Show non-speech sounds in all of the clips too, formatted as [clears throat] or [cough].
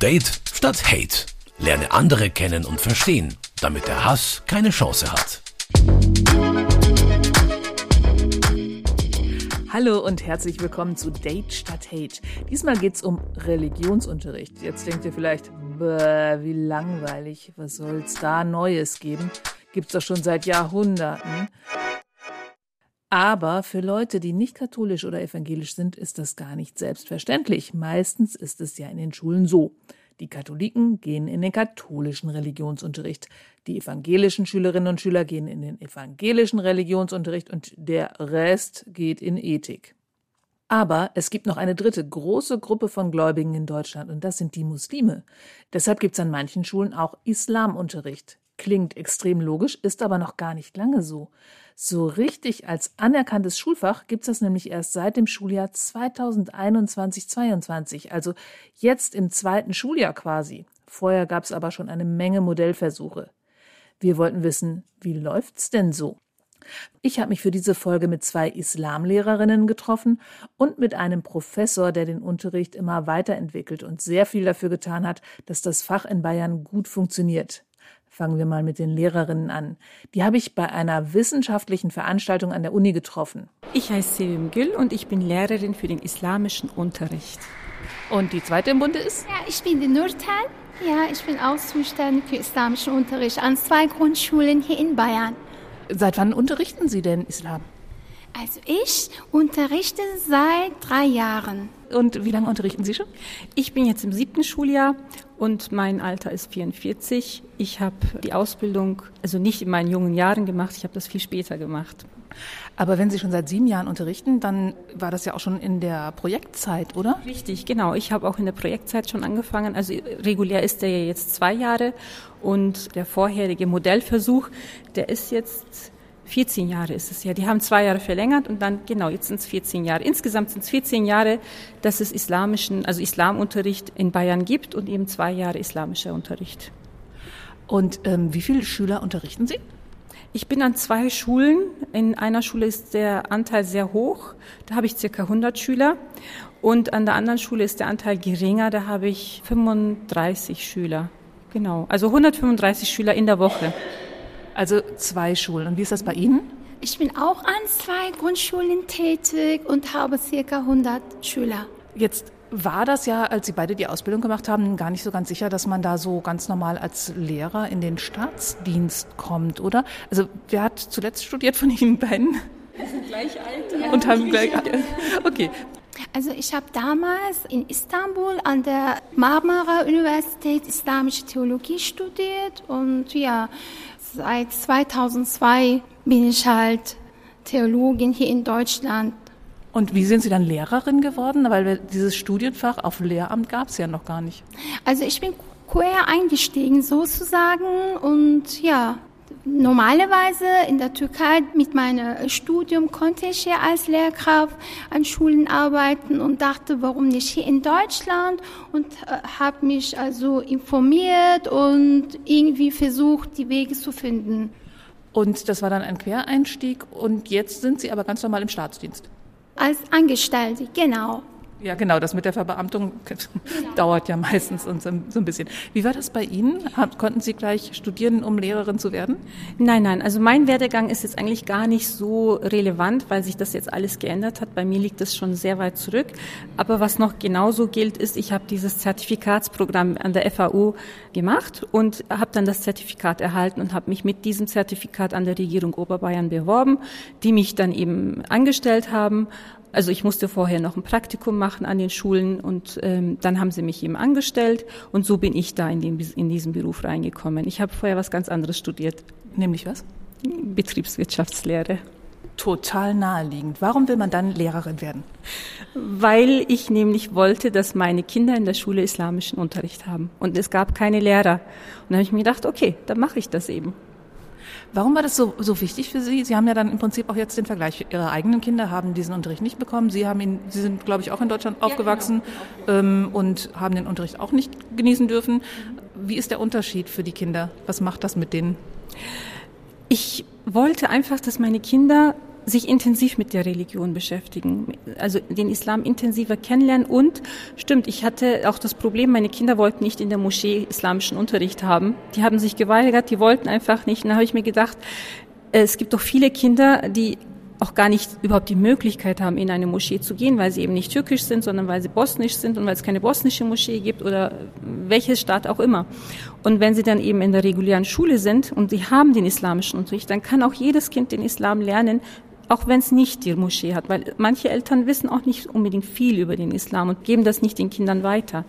Date statt Hate. Lerne andere kennen und verstehen, damit der Hass keine Chance hat. Hallo und herzlich willkommen zu Date statt Hate. Diesmal geht's um Religionsunterricht. Jetzt denkt ihr vielleicht, wie langweilig, was soll's da Neues geben? Gibt's doch schon seit Jahrhunderten. Aber für Leute, die nicht katholisch oder evangelisch sind, ist das gar nicht selbstverständlich. Meistens ist es ja in den Schulen so. Die Katholiken gehen in den katholischen Religionsunterricht, die evangelischen Schülerinnen und Schüler gehen in den evangelischen Religionsunterricht und der Rest geht in Ethik. Aber es gibt noch eine dritte große Gruppe von Gläubigen in Deutschland und das sind die Muslime. Deshalb gibt es an manchen Schulen auch Islamunterricht. Klingt extrem logisch, ist aber noch gar nicht lange so. So richtig als anerkanntes Schulfach gibt es das nämlich erst seit dem Schuljahr 2021-22, also jetzt im zweiten Schuljahr quasi. Vorher gab es aber schon eine Menge Modellversuche. Wir wollten wissen, wie läuft's denn so? Ich habe mich für diese Folge mit zwei Islamlehrerinnen getroffen und mit einem Professor, der den Unterricht immer weiterentwickelt und sehr viel dafür getan hat, dass das Fach in Bayern gut funktioniert. Fangen wir mal mit den Lehrerinnen an. Die habe ich bei einer wissenschaftlichen Veranstaltung an der Uni getroffen. Ich heiße Sevim Gül und ich bin Lehrerin für den islamischen Unterricht. Und die zweite im Bunde ist? Ja, ich bin die Nurten. Ja, ich bin auch zuständig für islamischen Unterricht an zwei Grundschulen hier in Bayern. Seit wann unterrichten Sie denn Islam? Also ich unterrichte seit drei Jahren. Und wie lange unterrichten Sie schon? Ich bin jetzt im siebten Schuljahr und mein Alter ist 44. Ich habe die Ausbildung also nicht in meinen jungen Jahren gemacht, ich habe das viel später gemacht. Aber wenn Sie schon seit sieben Jahren unterrichten, dann war das ja auch schon in der Projektzeit, oder? Richtig, genau. Ich habe auch in der Projektzeit schon angefangen. Also regulär ist der ja jetzt zwei Jahre und der vorherige Modellversuch, der ist jetzt 14 Jahre ist es ja. Die haben zwei Jahre verlängert und dann, genau, jetzt sind es 14 Jahre. Insgesamt sind es 14 Jahre, dass es islamischen, also Islamunterricht in Bayern gibt und eben zwei Jahre islamischer Unterricht. Und ähm, wie viele Schüler unterrichten Sie? Ich bin an zwei Schulen. In einer Schule ist der Anteil sehr hoch. Da habe ich circa 100 Schüler. Und an der anderen Schule ist der Anteil geringer. Da habe ich 35 Schüler. Genau. Also 135 Schüler in der Woche. Also zwei Schulen. Und wie ist das bei Ihnen? Ich bin auch an zwei Grundschulen tätig und habe circa 100 Schüler. Jetzt war das ja, als Sie beide die Ausbildung gemacht haben, gar nicht so ganz sicher, dass man da so ganz normal als Lehrer in den Staatsdienst kommt, oder? Also wer hat zuletzt studiert von Ihnen beiden? Wir sind gleich alt. Ja. Und haben gleich. Okay. Also ich habe damals in Istanbul an der Marmara Universität Islamische Theologie studiert und ja, Seit 2002 bin ich halt Theologin hier in Deutschland. Und wie sind Sie dann Lehrerin geworden? Weil dieses Studienfach auf Lehramt gab es ja noch gar nicht. Also ich bin quer eingestiegen sozusagen und ja, Normalerweise in der Türkei mit meinem Studium konnte ich ja als Lehrkraft an Schulen arbeiten und dachte, warum nicht hier in Deutschland und äh, habe mich also informiert und irgendwie versucht, die Wege zu finden. Und das war dann ein Quereinstieg und jetzt sind Sie aber ganz normal im Staatsdienst. Als Angestellte, genau. Ja, genau, das mit der Verbeamtung [laughs] dauert ja meistens und so, ein bisschen. Wie war das bei Ihnen? Konnten Sie gleich studieren, um Lehrerin zu werden? Nein, nein, also mein Werdegang ist jetzt eigentlich gar nicht so relevant, weil sich das jetzt alles geändert hat. Bei mir liegt das schon sehr weit zurück. Aber was noch genauso gilt, ist, ich habe dieses Zertifikatsprogramm an der FAU gemacht und habe dann das Zertifikat erhalten und habe mich mit diesem Zertifikat an der Regierung Oberbayern beworben, die mich dann eben angestellt haben also ich musste vorher noch ein Praktikum machen an den Schulen und ähm, dann haben sie mich eben angestellt und so bin ich da in, den, in diesen Beruf reingekommen. Ich habe vorher was ganz anderes studiert. Nämlich was? Betriebswirtschaftslehre. Total naheliegend. Warum will man dann Lehrerin werden? Weil ich nämlich wollte, dass meine Kinder in der Schule islamischen Unterricht haben. Und es gab keine Lehrer. Und dann habe ich mir gedacht, okay, dann mache ich das eben. Warum war das so, so wichtig für Sie? Sie haben ja dann im Prinzip auch jetzt den Vergleich. Ihre eigenen Kinder haben diesen Unterricht nicht bekommen. Sie haben ihn, Sie sind, glaube ich, auch in Deutschland aufgewachsen ja, genau. ähm, und haben den Unterricht auch nicht genießen dürfen. Wie ist der Unterschied für die Kinder? Was macht das mit denen? Ich wollte einfach, dass meine Kinder sich intensiv mit der Religion beschäftigen, also den Islam intensiver kennenlernen und stimmt, ich hatte auch das Problem, meine Kinder wollten nicht in der Moschee islamischen Unterricht haben. Die haben sich geweigert, die wollten einfach nicht. Und da habe ich mir gedacht, es gibt doch viele Kinder, die auch gar nicht überhaupt die Möglichkeit haben, in eine Moschee zu gehen, weil sie eben nicht türkisch sind, sondern weil sie bosnisch sind und weil es keine bosnische Moschee gibt oder welches Staat auch immer. Und wenn sie dann eben in der regulären Schule sind und sie haben den islamischen Unterricht, dann kann auch jedes Kind den Islam lernen, auch wenn es nicht die Moschee hat, weil manche Eltern wissen auch nicht unbedingt viel über den Islam und geben das nicht den Kindern weiter.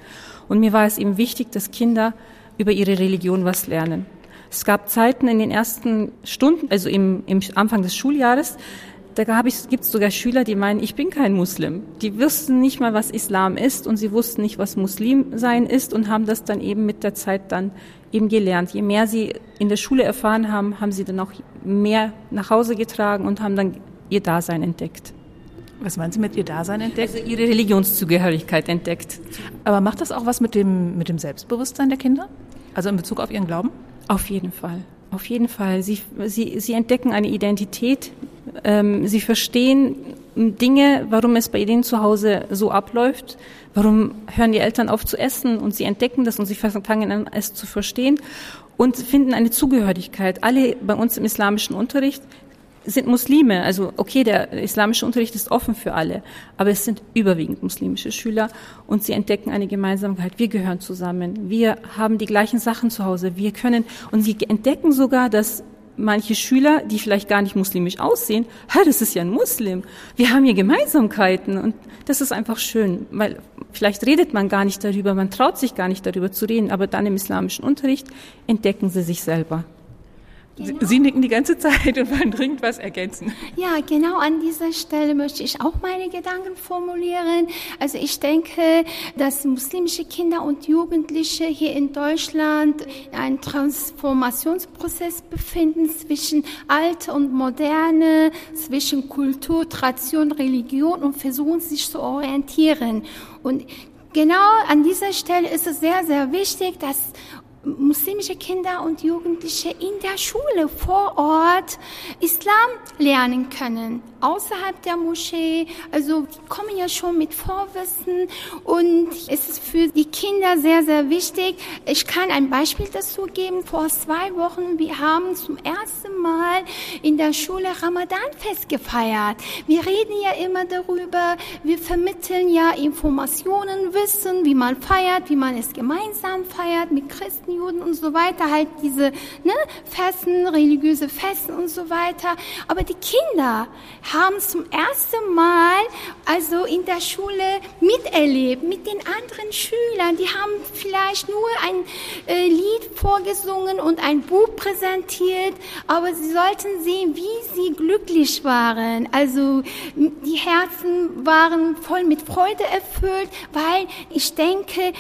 Und mir war es eben wichtig, dass Kinder über ihre Religion was lernen. Es gab Zeiten in den ersten Stunden, also im, im Anfang des Schuljahres, da gibt es sogar Schüler, die meinen, ich bin kein Muslim. Die wussten nicht mal, was Islam ist und sie wussten nicht, was Muslim sein ist und haben das dann eben mit der Zeit dann eben gelernt. Je mehr sie in der Schule erfahren haben, haben sie dann auch mehr nach Hause getragen und haben dann ihr Dasein entdeckt. Was meinen Sie mit ihr Dasein entdeckt? Also ihre Religionszugehörigkeit entdeckt. Aber macht das auch was mit dem, mit dem Selbstbewusstsein der Kinder? Also in Bezug auf ihren Glauben? Auf jeden Fall. Auf jeden Fall. Sie, sie, sie entdecken eine Identität. Ähm, sie verstehen Dinge, warum es bei ihnen zu Hause so abläuft. Warum hören die Eltern auf zu essen und sie entdecken das und sie fangen an, es zu verstehen und finden eine Zugehörigkeit. Alle bei uns im islamischen Unterricht sind Muslime. Also okay, der islamische Unterricht ist offen für alle, aber es sind überwiegend muslimische Schüler und sie entdecken eine Gemeinsamkeit. Wir gehören zusammen. Wir haben die gleichen Sachen zu Hause. Wir können und sie entdecken sogar, dass manche Schüler, die vielleicht gar nicht muslimisch aussehen, ha, das ist ja ein Muslim. Wir haben hier Gemeinsamkeiten und das ist einfach schön, weil vielleicht redet man gar nicht darüber, man traut sich gar nicht darüber zu reden, aber dann im islamischen Unterricht entdecken sie sich selber. Genau. Sie nicken die ganze Zeit und wollen dringend was ergänzen. Ja, genau an dieser Stelle möchte ich auch meine Gedanken formulieren. Also ich denke, dass muslimische Kinder und Jugendliche hier in Deutschland einen Transformationsprozess befinden zwischen Alte und Moderne, zwischen Kultur, Tradition, Religion und versuchen sich zu orientieren. Und Genau an dieser Stelle ist es sehr, sehr wichtig, dass muslimische Kinder und Jugendliche in der Schule vor Ort Islam lernen können, außerhalb der Moschee. Also die kommen ja schon mit Vorwissen und es ist für die Kinder sehr, sehr wichtig. Ich kann ein Beispiel dazu geben. Vor zwei Wochen, wir haben zum ersten Mal in der Schule Ramadanfest gefeiert. Wir reden ja immer darüber, wir vermitteln ja Informationen, Wissen, wie man feiert, wie man es gemeinsam feiert mit Christen Christen, Juden und so weiter, halt diese ne, Festen, religiöse Festen und so weiter. Aber die Kinder haben zum ersten Mal also in der Schule miterlebt mit den anderen Schülern. Die haben vielleicht nur ein äh, Lied vorgesungen und ein Buch präsentiert, aber sie sollten sehen, wie sie glücklich waren. Also die Herzen waren voll mit Freude erfüllt, weil ich denke,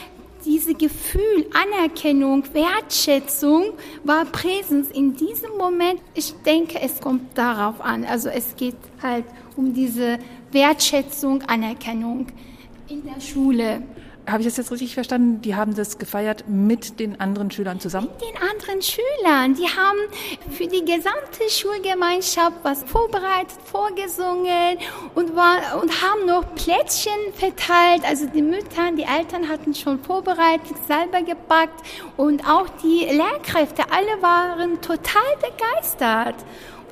diese Gefühl, Anerkennung, Wertschätzung war Präsenz in diesem Moment. Ich denke, es kommt darauf an. Also es geht halt um diese Wertschätzung, Anerkennung in der Schule. Habe ich das jetzt richtig verstanden? Die haben das gefeiert mit den anderen Schülern zusammen? Mit den anderen Schülern. Die haben für die gesamte Schulgemeinschaft was vorbereitet, vorgesungen und, war, und haben noch Plätzchen verteilt. Also die Mütter, die Eltern hatten schon vorbereitet, selber gepackt und auch die Lehrkräfte, alle waren total begeistert.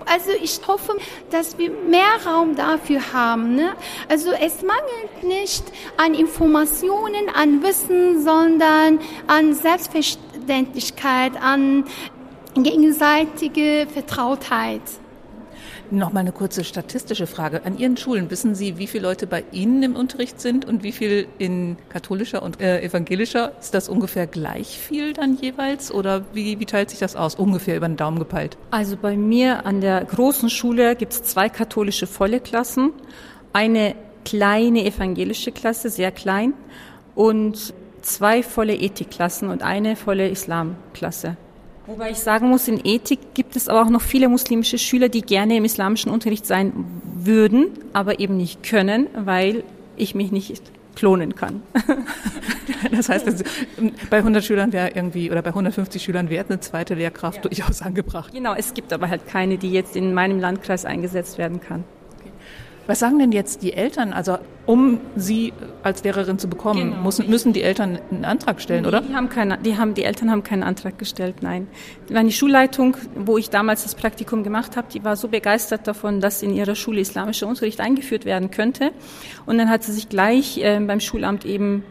Also ich hoffe, dass wir mehr Raum dafür haben. Ne? Also es mangelt nicht an Informationen, an Wissen, sondern an Selbstverständlichkeit, an gegenseitige Vertrautheit. Noch mal eine kurze statistische Frage. An Ihren Schulen wissen Sie, wie viele Leute bei Ihnen im Unterricht sind und wie viel in katholischer und äh, evangelischer? Ist das ungefähr gleich viel dann jeweils oder wie, wie teilt sich das aus? Ungefähr über den Daumen gepeilt. Also bei mir an der großen Schule gibt es zwei katholische volle Klassen, eine kleine evangelische Klasse, sehr klein und zwei volle Ethikklassen und eine volle Islamklasse. Wobei ich sagen muss, in Ethik gibt es aber auch noch viele muslimische Schüler, die gerne im islamischen Unterricht sein würden, aber eben nicht können, weil ich mich nicht klonen kann. [laughs] Das heißt, also, bei 100 Schülern wäre irgendwie oder bei 150 Schülern wäre eine zweite Lehrkraft ja. durchaus angebracht. Genau, es gibt aber halt keine, die jetzt in meinem Landkreis eingesetzt werden kann. Was sagen denn jetzt die Eltern? Also um sie als Lehrerin zu bekommen, genau. müssen, müssen die Eltern einen Antrag stellen, oder? Die haben keine, die haben, die Eltern haben keinen Antrag gestellt, nein. Die Schulleitung, wo ich damals das Praktikum gemacht habe, die war so begeistert davon, dass in ihrer Schule islamischer Unterricht eingeführt werden könnte. Und dann hat sie sich gleich äh, beim Schulamt eben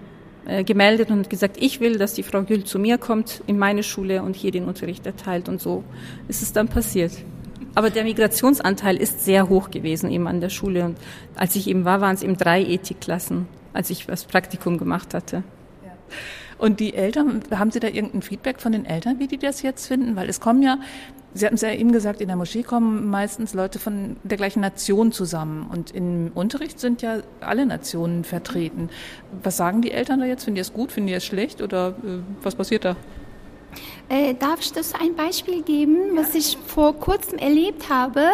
äh, gemeldet und gesagt, ich will, dass die Frau Gül zu mir kommt in meine Schule und hier den Unterricht erteilt und so ist es dann passiert. Aber der Migrationsanteil ist sehr hoch gewesen eben an der Schule. Und als ich eben war, waren es eben drei Ethikklassen, als ich das Praktikum gemacht hatte. Und die Eltern, haben Sie da irgendein Feedback von den Eltern, wie die das jetzt finden? Weil es kommen ja, Sie hatten es ja eben gesagt, in der Moschee kommen meistens Leute von der gleichen Nation zusammen. Und im Unterricht sind ja alle Nationen vertreten. Was sagen die Eltern da jetzt? Finden die es gut? Finden die es schlecht? Oder äh, was passiert da? Äh, darf ich das ein Beispiel geben, was ich vor kurzem erlebt habe?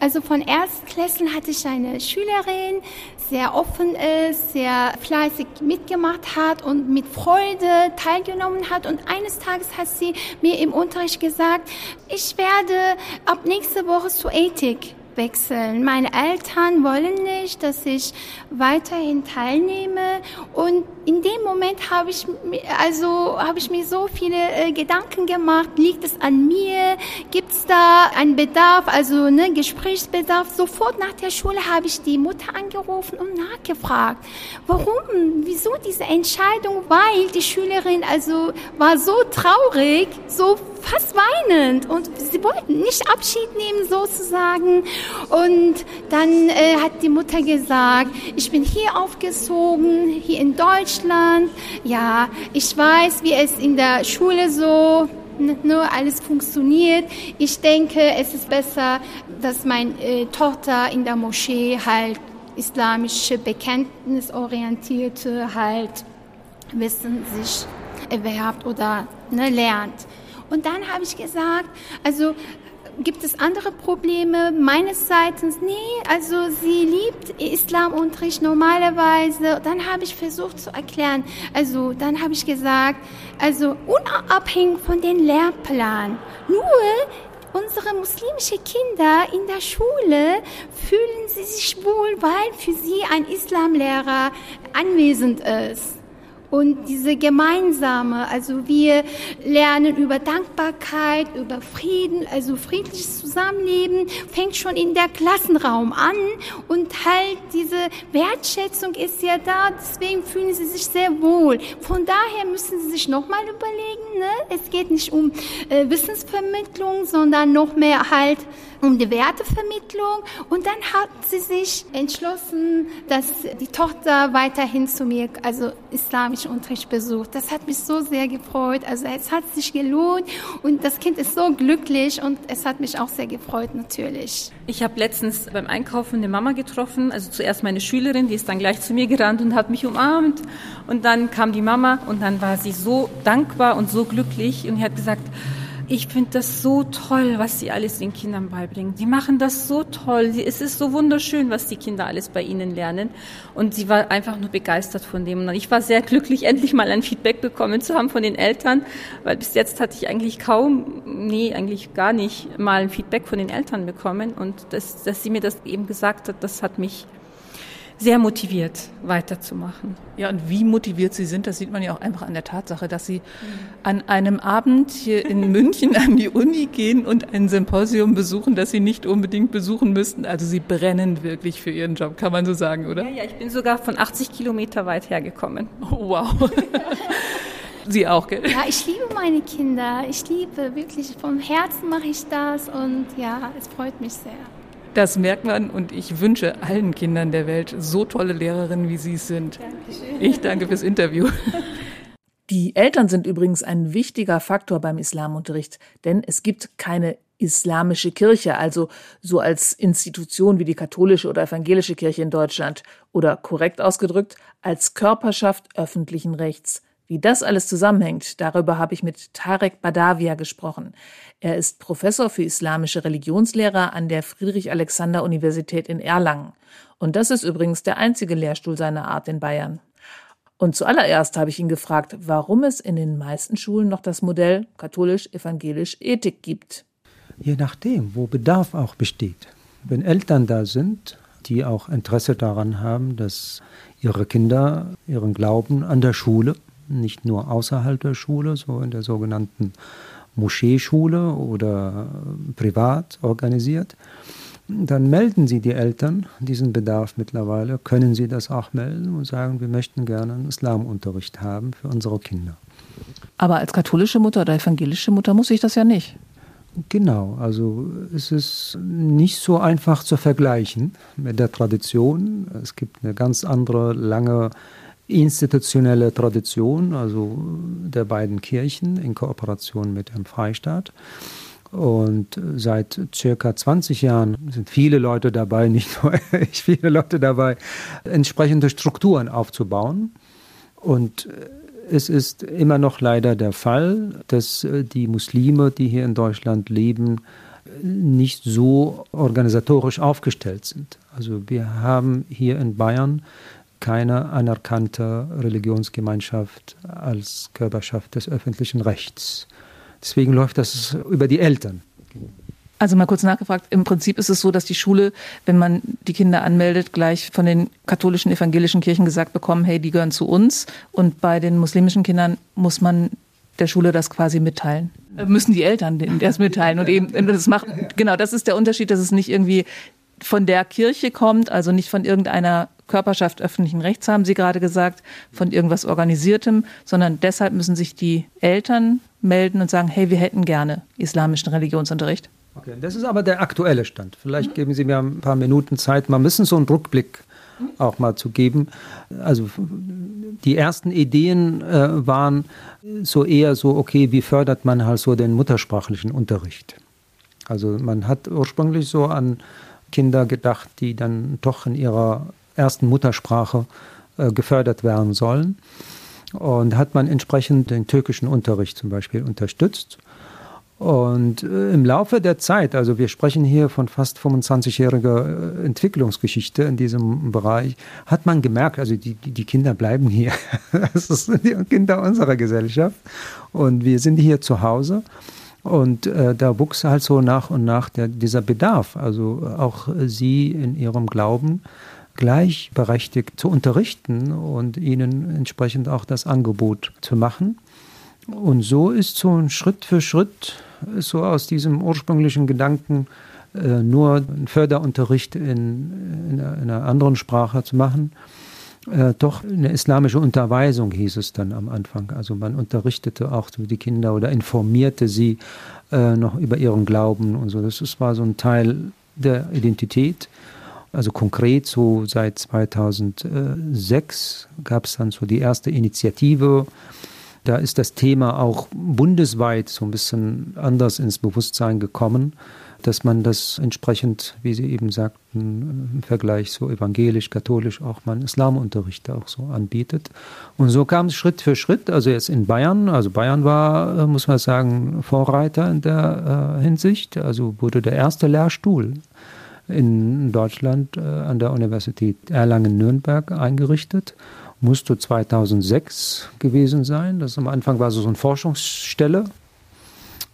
Also von Erstklässeln hatte ich eine Schülerin, sehr offen ist, sehr fleißig mitgemacht hat und mit Freude teilgenommen hat. Und eines Tages hat sie mir im Unterricht gesagt, ich werde ab nächste Woche zu Ethik wechseln. Meine Eltern wollen nicht, dass ich weiterhin teilnehme und in dem Moment habe ich also habe ich mir so viele äh, Gedanken gemacht. Liegt es an mir? Gibt es da einen Bedarf, also ne Gesprächsbedarf? Sofort nach der Schule habe ich die Mutter angerufen und nachgefragt, warum, wieso diese Entscheidung? Weil die Schülerin also war so traurig, so fast weinend und sie wollten nicht Abschied nehmen sozusagen. Und dann äh, hat die Mutter gesagt, ich bin hier aufgezogen, hier in Deutschland. Ja, ich weiß, wie es in der Schule so nur alles funktioniert. Ich denke, es ist besser, dass meine äh, Tochter in der Moschee halt islamische bekenntnisorientierte halt Wissen sich erwerbt oder ne, lernt. Und dann habe ich gesagt, also gibt es andere Probleme meines Seitens? Nee, also sie liebt Islamunterricht normalerweise. Dann habe ich versucht zu erklären. Also dann habe ich gesagt, also unabhängig von den Lehrplan. Nur unsere muslimischen Kinder in der Schule fühlen sie sich wohl, weil für sie ein Islamlehrer anwesend ist. Und diese gemeinsame, also wir lernen über Dankbarkeit, über Frieden, also friedliches Zusammenleben, fängt schon in der Klassenraum an und halt diese Wertschätzung ist ja da, deswegen fühlen sie sich sehr wohl. Von daher müssen sie sich nochmal überlegen, ne? es geht nicht um äh, Wissensvermittlung, sondern noch mehr halt um die Wertevermittlung. Und dann hat sie sich entschlossen, dass die Tochter weiterhin zu mir, also islamischen Unterricht besucht. Das hat mich so sehr gefreut. Also es hat sich gelohnt und das Kind ist so glücklich und es hat mich auch sehr gefreut natürlich. Ich habe letztens beim Einkaufen eine Mama getroffen, also zuerst meine Schülerin, die ist dann gleich zu mir gerannt und hat mich umarmt und dann kam die Mama und dann war sie so dankbar und so glücklich und hat gesagt, ich finde das so toll, was Sie alles den Kindern beibringen. Die machen das so toll. Es ist so wunderschön, was die Kinder alles bei Ihnen lernen. Und sie war einfach nur begeistert von dem. Und ich war sehr glücklich, [laughs] endlich mal ein Feedback bekommen zu haben von den Eltern, weil bis jetzt hatte ich eigentlich kaum, nee, eigentlich gar nicht mal ein Feedback von den Eltern bekommen. Und das, dass sie mir das eben gesagt hat, das hat mich sehr motiviert, weiterzumachen. Ja, und wie motiviert Sie sind, das sieht man ja auch einfach an der Tatsache, dass Sie an einem Abend hier in [laughs] München an die Uni gehen und ein Symposium besuchen, das Sie nicht unbedingt besuchen müssten. Also Sie brennen wirklich für Ihren Job, kann man so sagen, oder? Ja, ja, ich bin sogar von 80 Kilometer weit hergekommen. Oh, wow. [laughs] Sie auch, gell? Ja, ich liebe meine Kinder. Ich liebe wirklich, vom Herzen mache ich das und ja, es freut mich sehr. Das merkt man und ich wünsche allen Kindern der Welt so tolle Lehrerinnen, wie Sie es sind. Dankeschön. Ich danke fürs Interview. Die Eltern sind übrigens ein wichtiger Faktor beim Islamunterricht, denn es gibt keine islamische Kirche, also so als Institution wie die katholische oder evangelische Kirche in Deutschland oder korrekt ausgedrückt als Körperschaft öffentlichen Rechts. Wie das alles zusammenhängt, darüber habe ich mit Tarek Badavia gesprochen. Er ist Professor für islamische Religionslehre an der Friedrich-Alexander-Universität in Erlangen. Und das ist übrigens der einzige Lehrstuhl seiner Art in Bayern. Und zuallererst habe ich ihn gefragt, warum es in den meisten Schulen noch das Modell katholisch-evangelisch Ethik gibt. Je nachdem, wo Bedarf auch besteht. Wenn Eltern da sind, die auch Interesse daran haben, dass ihre Kinder ihren Glauben an der Schule, nicht nur außerhalb der Schule, so in der sogenannten Moscheeschule oder privat organisiert, dann melden Sie die Eltern diesen Bedarf mittlerweile, können Sie das auch melden und sagen, wir möchten gerne einen Islamunterricht haben für unsere Kinder. Aber als katholische Mutter oder evangelische Mutter muss ich das ja nicht. Genau, also es ist nicht so einfach zu vergleichen mit der Tradition. Es gibt eine ganz andere, lange institutionelle Tradition, also der beiden Kirchen in Kooperation mit dem Freistaat. Und seit circa 20 Jahren sind viele Leute dabei, nicht nur ich, viele Leute dabei, entsprechende Strukturen aufzubauen. Und es ist immer noch leider der Fall, dass die Muslime, die hier in Deutschland leben, nicht so organisatorisch aufgestellt sind. Also wir haben hier in Bayern keine anerkannte Religionsgemeinschaft als Körperschaft des öffentlichen Rechts. Deswegen läuft das über die Eltern. Also mal kurz nachgefragt, im Prinzip ist es so, dass die Schule, wenn man die Kinder anmeldet, gleich von den katholischen, evangelischen Kirchen gesagt bekommen, hey, die gehören zu uns. Und bei den muslimischen Kindern muss man der Schule das quasi mitteilen. Äh, müssen die Eltern das mitteilen und eben das macht, genau, das ist der Unterschied, dass es nicht irgendwie von der Kirche kommt, also nicht von irgendeiner Körperschaft öffentlichen Rechts, haben Sie gerade gesagt, von irgendwas Organisiertem, sondern deshalb müssen sich die Eltern melden und sagen, hey, wir hätten gerne islamischen Religionsunterricht. Okay, das ist aber der aktuelle Stand. Vielleicht mhm. geben Sie mir ein paar Minuten Zeit. Man müssen so einen Rückblick auch mal zu geben. Also die ersten Ideen äh, waren so eher so, okay, wie fördert man halt so den muttersprachlichen Unterricht? Also man hat ursprünglich so an Kinder gedacht, die dann doch in ihrer ersten Muttersprache äh, gefördert werden sollen. Und hat man entsprechend den türkischen Unterricht zum Beispiel unterstützt. Und äh, im Laufe der Zeit, also wir sprechen hier von fast 25-jähriger äh, Entwicklungsgeschichte in diesem Bereich, hat man gemerkt, also die, die Kinder bleiben hier. [laughs] Das sind die Kinder unserer Gesellschaft. Und wir sind hier zu Hause. Und äh, da wuchs halt so nach und nach der, dieser Bedarf. Also auch sie in ihrem Glauben gleichberechtigt zu unterrichten und ihnen entsprechend auch das Angebot zu machen. Und so ist so ein Schritt für Schritt so aus diesem ursprünglichen Gedanken, äh, nur einen Förderunterricht in, in, einer anderen Sprache zu machen, äh, doch eine islamische Unterweisung hieß es dann am Anfang. Also man unterrichtete auch die Kinder oder informierte sie äh, noch über ihren Glauben und so. Das war so ein Teil der Identität. Also konkret so seit 2006 gab es dann so die erste Initiative. Da ist das Thema auch bundesweit so ein bisschen anders ins Bewusstsein gekommen, dass man das entsprechend, wie Sie eben sagten, im Vergleich so evangelisch, katholisch auch mal Islamunterricht auch so anbietet. Und so kam es Schritt für Schritt, also jetzt in Bayern, also Bayern war, muss man sagen, Vorreiter in der äh, Hinsicht, also wurde der erste Lehrstuhl in Deutschland äh, an der Universität Erlangen-Nürnberg eingerichtet. Musste 2006 gewesen sein. Das am Anfang war so eine Forschungsstelle.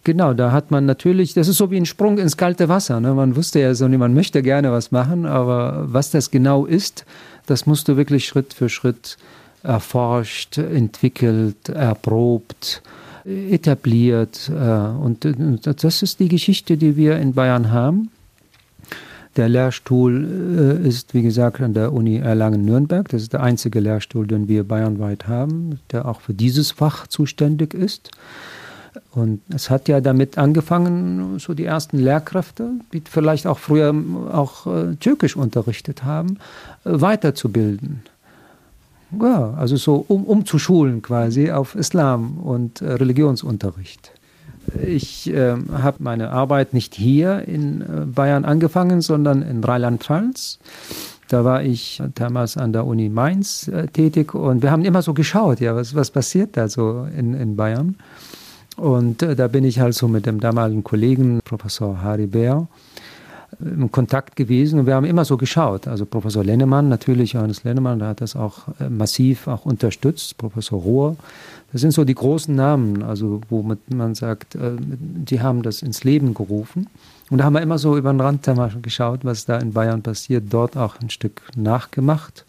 Genau, da hat man natürlich, das ist so wie ein Sprung ins kalte Wasser. Ne? Man wusste ja so, man möchte gerne was machen, aber was das genau ist, das musste wirklich Schritt für Schritt erforscht, entwickelt, erprobt, etabliert. Äh, und das ist die Geschichte, die wir in Bayern haben. Der Lehrstuhl äh, ist, wie gesagt, an der Uni Erlangen-Nürnberg. Das ist der einzige Lehrstuhl, den wir bayernweit haben, der auch für dieses Fach zuständig ist. Und es hat ja damit angefangen, so die ersten Lehrkräfte, die vielleicht auch früher auch äh, Türkisch unterrichtet haben, äh, weiterzubilden. Ja, also so um, umzuschulen quasi auf Islam und Religionsunterricht. Ich äh, habe meine Arbeit nicht hier in äh, Bayern angefangen, sondern in Rheinland-Pfalz. Da war ich damals an der Uni Mainz äh, tätig und wir haben immer so geschaut, ja, was, was passiert da so in, in Bayern. Und äh, da bin ich halt so mit dem damaligen Kollegen, Professor Harry Bär, im Kontakt gewesen und wir haben immer so geschaut. Also Professor Lennemann, natürlich Johannes Lennemann, der hat das auch äh, massiv auch unterstützt, Professor Rohr. Das sind so die großen Namen, also womit man sagt, äh, die haben das ins Leben gerufen. Und da haben wir immer so über den Rand geschaut, was da in Bayern passiert, dort auch ein Stück nachgemacht,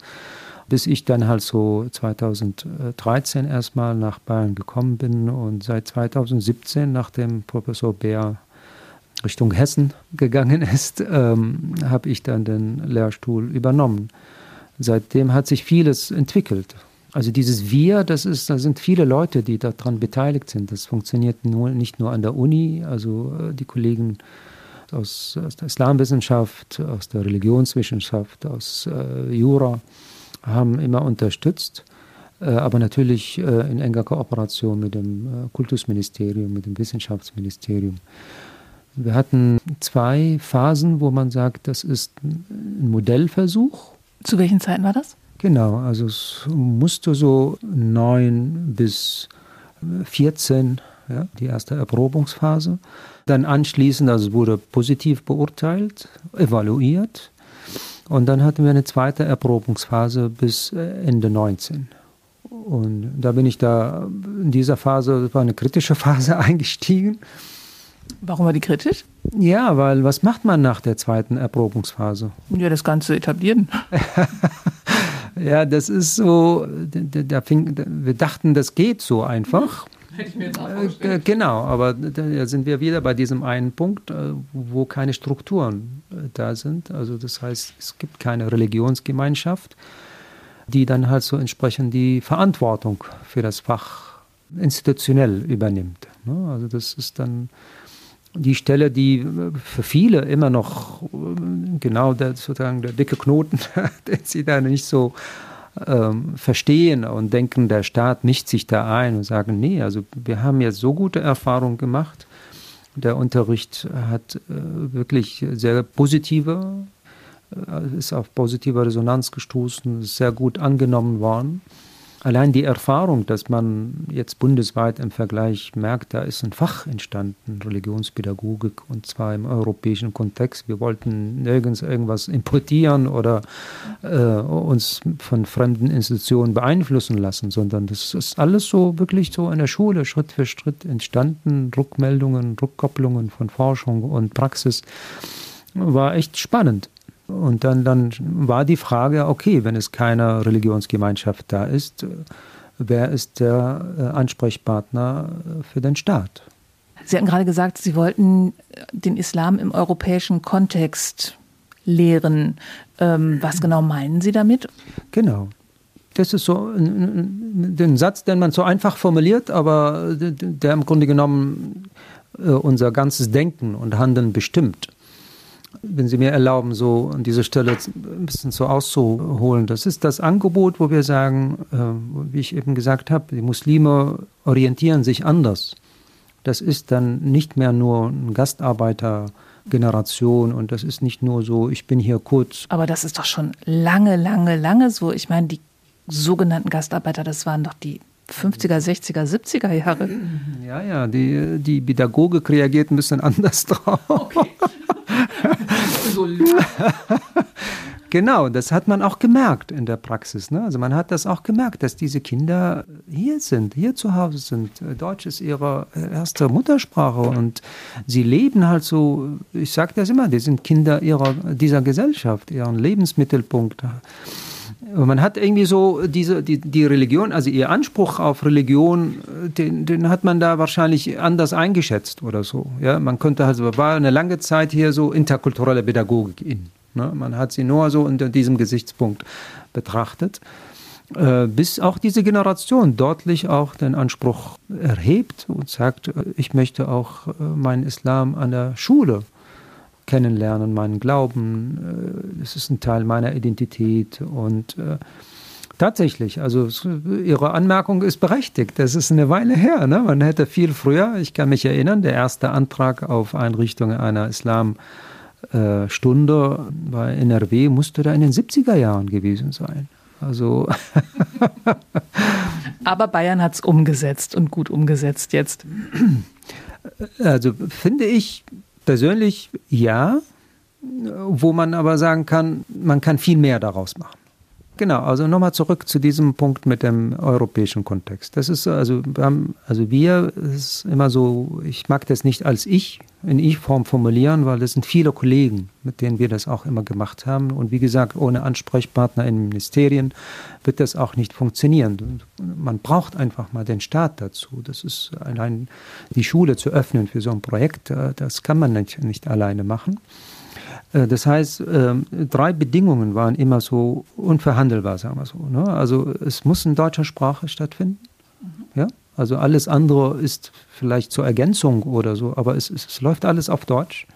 bis ich dann halt so 2013 erstmal nach Bayern gekommen bin und seit 2017, nachdem Professor Bär Richtung Hessen gegangen ist, ähm, habe ich dann den Lehrstuhl übernommen. Seitdem hat sich vieles entwickelt. Also dieses Wir, das ist, da sind viele Leute, die daran beteiligt sind. Das funktioniert nur, nicht nur an der Uni, also äh, die Kollegen aus, aus der Islamwissenschaft, aus der Religionswissenschaft, aus äh, Jura haben immer unterstützt, äh, aber natürlich äh, in enger Kooperation mit dem Kultusministerium, mit dem Wissenschaftsministerium. Wir hatten zwei Phasen, wo man sagt, das ist ein Modellversuch. Zu welchen Zeiten war das? Genau, also es musste so neun bis 14, ja, die erste Erprobungsphase. Dann anschließend, also es wurde positiv beurteilt, evaluiert. Und dann hatten wir eine zweite Erprobungsphase bis Ende 19. Und da bin ich da in dieser Phase, das war eine kritische [laughs] Phase eingestiegen. Warum war die kritisch? Ja, weil was macht man nach der zweiten Erprobungsphase? Ja, das Ganze etablieren. [laughs] ja, das ist so, da, fing, wir dachten, das geht so einfach. Hätte ich mir jetzt auch Äh. Genau, aber da sind wir wieder bei diesem einen Punkt, äh, wo keine Strukturen äh, da sind. Also das heißt, es gibt keine Religionsgemeinschaft, die dann halt so entsprechend die Verantwortung für das Fach institutionell übernimmt. ne? Also das ist dann die Stelle, die äh, für viele immer noch äh, genau der, sozusagen der dicke Knoten, [laughs] den sie da nicht so ähm, verstehen und denken, der Staat mischt sich da ein und sagen, nee, also wir haben jetzt so gute Erfahrungen gemacht. Der Unterricht hat äh, wirklich sehr positive, äh, ist auf positive Resonanz gestoßen, ist sehr gut angenommen worden. Allein die Erfahrung, dass man jetzt bundesweit im Vergleich merkt, da ist ein Fach entstanden, Religionspädagogik, und zwar im europäischen Kontext. Wir wollten nirgends irgendwas importieren oder äh, uns von fremden Institutionen beeinflussen lassen, sondern das ist alles so wirklich so in der Schule Schritt für Schritt entstanden. Rückmeldungen, Rückkopplungen von Forschung und Praxis. War echt spannend. Und dann, dann war die Frage, okay, wenn es keine Religionsgemeinschaft da ist, wer ist der äh, Ansprechpartner äh, für den Staat? Sie hatten gerade gesagt, Sie wollten den Islam im europäischen Kontext lehren. Ähm, was genau meinen Sie damit? Genau. Das ist so ein, Satz, den man so einfach formuliert, aber der im Grunde genommen äh, unser ganzes Denken und Handeln bestimmt. Wenn Sie mir erlauben, so an dieser Stelle ein bisschen so auszuholen, das ist das Angebot, wo wir sagen, äh, wie ich eben gesagt habe, die Muslime orientieren sich anders. Das ist dann nicht mehr nur ein Gastarbeitergeneration und das ist nicht nur so, ich bin hier kurz. Aber das ist doch schon lange, lange, lange so. Ich meine, die sogenannten Gastarbeiter, das waren doch die 50er, 60er, 70er Jahre. Ja, ja, die, die Pädagogik reagiert ein bisschen [laughs] anders drauf. Okay. [laughs] Genau, das hat man auch gemerkt in der Praxis. Ne? Also man hat das auch gemerkt, dass diese Kinder hier sind, hier zu Hause sind. Deutsch ist ihre erste Muttersprache und sie leben halt so, ich sage das immer, die sind Kinder ihrer, dieser Gesellschaft, ihren Lebensmittelpunkt. Man hat irgendwie so diese, die, die Religion, also ihr Anspruch auf Religion, den, den hat man da wahrscheinlich anders eingeschätzt oder so. Ja, man könnte also, war eine lange Zeit hier so interkulturelle Pädagogik in. Ne? Man hat sie nur so unter diesem Gesichtspunkt betrachtet, äh, bis auch diese Generation deutlich auch den Anspruch erhebt und sagt, äh, ich möchte auch äh, meinen Islam an der Schule kennenlernen, meinen Glauben, es ist ein Teil meiner Identität und äh, Tatsächlich, also Ihre Anmerkung ist berechtigt. Das ist eine Weile her. Ne? Man hätte viel früher, ich kann mich erinnern, der erste Antrag auf Einrichtung einer Islam- Stunde bei NRW musste da in den 70er Jahren gewesen sein. Also [laughs] [laughs] Aber Bayern hat es umgesetzt und gut umgesetzt jetzt. Also finde ich persönlich ja. wo man aber sagen kann, man kann viel mehr daraus machen. Genau, also nochmal zurück zu diesem Punkt mit dem europäischen Kontext. Das ist also, wir haben, also wir, ist immer so, ich mag das nicht als ich in Ich-Form formulieren, weil das sind viele Kollegen, mit denen wir das auch immer gemacht haben. Und wie gesagt, ohne Ansprechpartner in Ministerien wird das auch nicht funktionieren. Man braucht einfach mal den Staat dazu. Das ist allein die Schule zu öffnen für so ein Projekt, äh, das kann man nicht, nicht alleine machen. Äh, das heißt, ähm, drei Bedingungen waren immer so unverhandelbar, sagen wir so. Ne? Also es muss in deutscher Sprache stattfinden. Mhm. Ja? Also alles andere ist vielleicht zur Ergänzung oder so, aber es, es, es läuft alles auf Deutsch.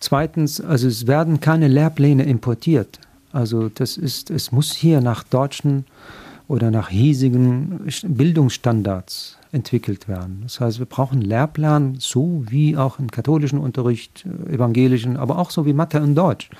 Zweitens, also es werden keine Lehrpläne importiert. Also das ist, es muss hier nach deutschen oder nach hiesigen Bildungsstandards entwickelt werden. Das heißt, wir brauchen einen Lehrplan, so wie auch im katholischen Unterricht, äh, evangelischen, aber auch so wie Mathe und Deutsch.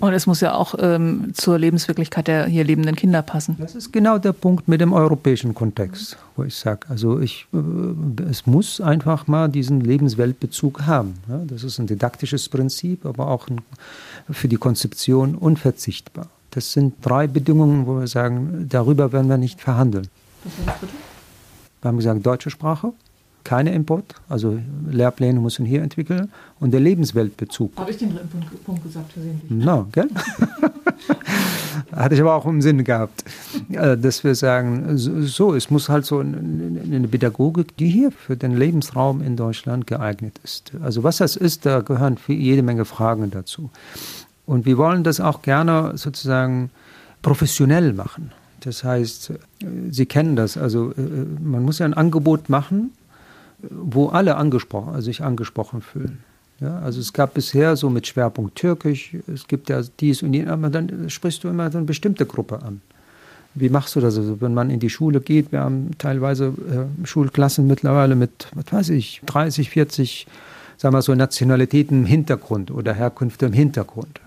Und es muss ja auch ähm, zur Lebenswirklichkeit der hier lebenden Kinder passen. Das ist genau der Punkt mit dem europäischen Kontext, wo ich sage, also ich, äh, es muss einfach mal diesen Lebensweltbezug haben. Ja, das ist ein didaktisches Prinzip, aber auch ein, für die Konzeption unverzichtbar. Das sind drei Bedingungen, wo wir sagen, darüber werden wir nicht verhandeln. Das? Wir haben gesagt, deutsche Sprache, keine Import, also Lehrpläne müssen hier entwickeln und der Lebensweltbezug. Habe ich den Punkt gesagt versehentlich? No, gell? [laughs] Hatte ich aber auch im Sinn gehabt, äh, dass wir sagen, so, es muss halt so eine Pädagogik, die hier für den Lebensraum in Deutschland geeignet ist. Also was das ist, da gehören jede Menge Fragen dazu. Und wir wollen das auch gerne sozusagen professionell machen. Das heißt, Sie kennen das, also äh, man muss ja ein Angebot machen, wo alle angesprochen, also sich angesprochen fühlen. Ja, also es gab bisher so mit Schwerpunkt Türkisch, es gibt ja dies und jenes, aber dann sprichst du immer so eine bestimmte Gruppe an. Wie machst du das? Also wenn man in die Schule geht, wir haben teilweise äh, Schulklassen mittlerweile mit, was weiß ich, 30, 40, sagen wir so, Nationalitäten im Hintergrund oder Herkünfte im Hintergrund.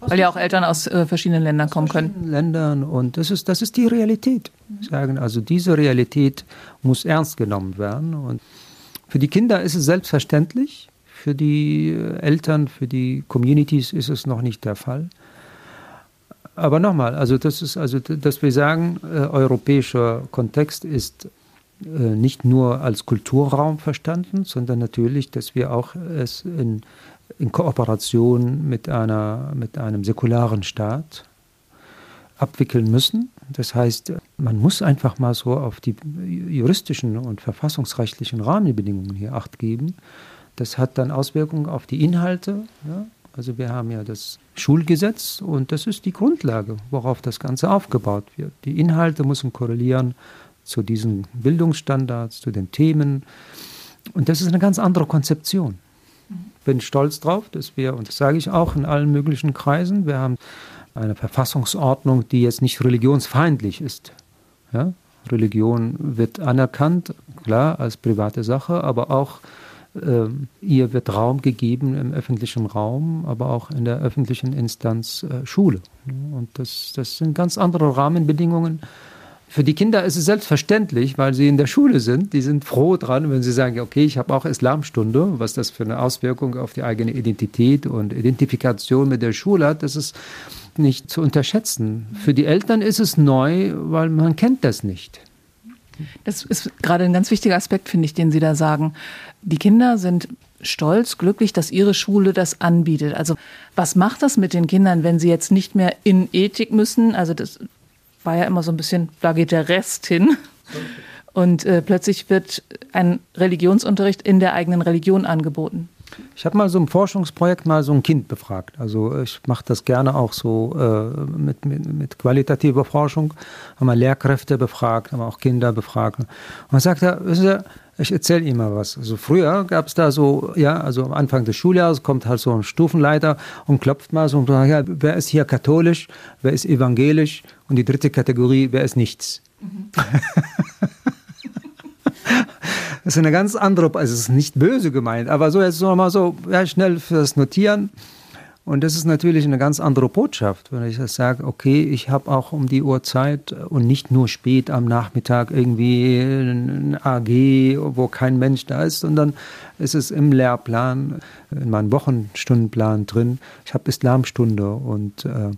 Weil ja auch Eltern aus äh, verschiedenen Ländern kommen können. Verschiedenen Ländern und das ist, das ist die Realität. Sagen, also diese Realität muss ernst genommen werden. Und für die Kinder ist es selbstverständlich, für die Eltern, für die Communities ist es noch nicht der Fall. Aber nochmal, also das ist also, dass wir sagen, äh, europäischer Kontext ist äh, nicht nur als Kulturraum verstanden, sondern natürlich, dass wir auch es in in Kooperation mit, einer, mit einem säkularen Staat abwickeln müssen. Das heißt, man muss einfach mal so auf die juristischen und verfassungsrechtlichen Rahmenbedingungen hier acht geben. Das hat dann Auswirkungen auf die Inhalte. Ja? Also wir haben ja das Schulgesetz und das ist die Grundlage, worauf das Ganze aufgebaut wird. Die Inhalte müssen korrelieren zu diesen Bildungsstandards, zu den Themen. Und das ist eine ganz andere Konzeption bin stolz drauf, dass wir, und das sage ich auch in allen möglichen Kreisen, wir haben eine Verfassungsordnung, die jetzt nicht religionsfeindlich ist. Ja? Religion wird anerkannt, klar, als private Sache, aber auch äh, ihr wird Raum gegeben im öffentlichen Raum, aber auch in der öffentlichen Instanz äh, Schule. Und das, das sind ganz andere Rahmenbedingungen, für die Kinder ist es selbstverständlich, weil sie in der Schule sind. Die sind froh dran, wenn sie sagen, okay, ich habe auch Islamstunde, was das für eine Auswirkung auf die eigene Identität und Identifikation mit der Schule hat. Das ist nicht zu unterschätzen. Für die Eltern ist es neu, weil man kennt das nicht. Das ist gerade ein ganz wichtiger Aspekt, finde ich, den Sie da sagen. Die Kinder sind stolz, glücklich, dass ihre Schule das anbietet. Also was macht das mit den Kindern, wenn sie jetzt nicht mehr in Ethik müssen? Also das war ja immer so ein bisschen, da geht der Rest hin. Und äh, plötzlich wird ein Religionsunterricht in der eigenen Religion angeboten. Ich habe mal so ein Forschungsprojekt mal so ein Kind befragt. Also ich mache das gerne auch so äh, mit, mit, mit, qualitativer Forschung. Haben wir Lehrkräfte befragt, haben wir auch Kinder befragt. Und man sagt ja, ich erzähle Ihnen mal was. Also früher gab es da so, ja, also am Anfang des Schuljahres kommt halt so ein Stufenleiter und klopft mal so und sagt, ja, wer ist hier katholisch, wer ist evangelisch und die dritte Kategorie, wer ist nichts. Mhm. [laughs] das ist eine ganz andere, also es ist nicht böse gemeint, aber so jetzt nochmal so, ja, schnell fürs Notieren. Und das ist natürlich eine ganz andere Botschaft, wenn ich das sage, okay, ich habe auch um die Uhrzeit und nicht nur spät am Nachmittag irgendwie ein AG, wo kein Mensch da ist, sondern es ist im Lehrplan, in meinem Wochenstundenplan drin. Ich habe Islamstunde und äh,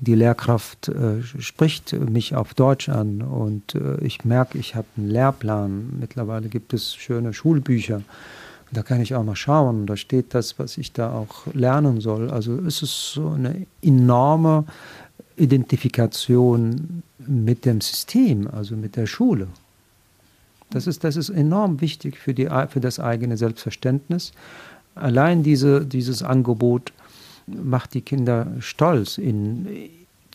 die Lehrkraft äh, spricht mich auf Deutsch an und äh, ich merke, ich habe einen Lehrplan. Mittlerweile gibt es schöne Schulbücher. Da kann ich auch noch schauen, da steht das, was ich da auch lernen soll. Also es ist so eine enorme Identifikation mit dem System, also mit der Schule. Das ist, das ist enorm wichtig für, die, für das eigene Selbstverständnis. Allein diese, dieses Angebot macht die Kinder stolz. In,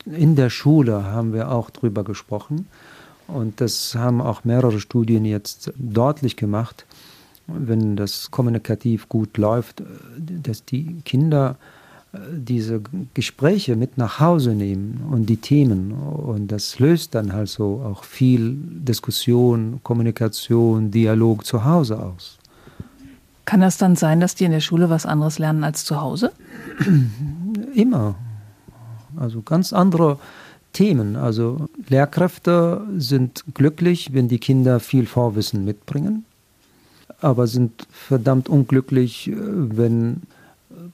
in der Schule haben wir auch drüber gesprochen. Und das haben auch mehrere Studien jetzt deutlich gemacht wenn das kommunikativ gut läuft, dass die Kinder äh, diese Gespräche mit nach Hause nehmen und die Themen. Und das löst dann halt so auch viel Diskussion, Kommunikation, Dialog zu Hause aus. Kann das dann sein, dass die in der Schule was anderes lernen als zu Hause? [clears throat] Immer. Also ganz andere Themen. Also Lehrkräfte sind glücklich, wenn die Kinder viel Vorwissen mitbringen aber sind verdammt unglücklich, äh, wenn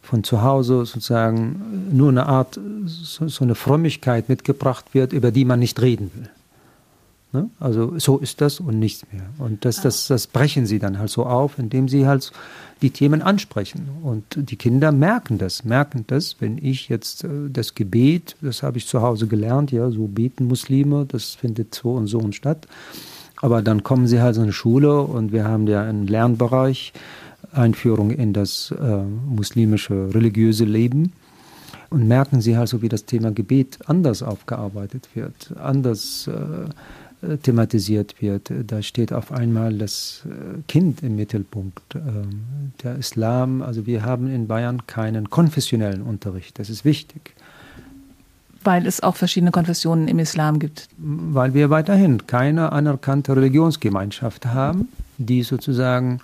von zu Hause sozusagen nur eine Art, so, so eine Frömmigkeit mitgebracht wird, über die man nicht reden will. Ne? Also so ist das und nichts mehr. Und das, das, das brechen sie dann halt so auf, indem sie halt die Themen ansprechen. Und die Kinder merken das, merken das, wenn ich jetzt äh, das Gebet, das habe ich zu Hause gelernt, ja, so beten Muslime, das findet so und so statt. Aber dann kommen sie halt in eine Schule und wir haben ja einen Lernbereich, Einführung in das äh, muslimische religiöse Leben und merken sie halt so, wie das Thema Gebet anders aufgearbeitet wird, anders äh, thematisiert wird. Da steht auf einmal das äh, Kind im Mittelpunkt. Ähm, der Islam, also wir haben in Bayern keinen konfessionellen Unterricht, das ist wichtig. Weil es auch verschiedene Konfessionen im Islam gibt. Weil wir weiterhin keine anerkannte Religionsgemeinschaft haben, die sozusagen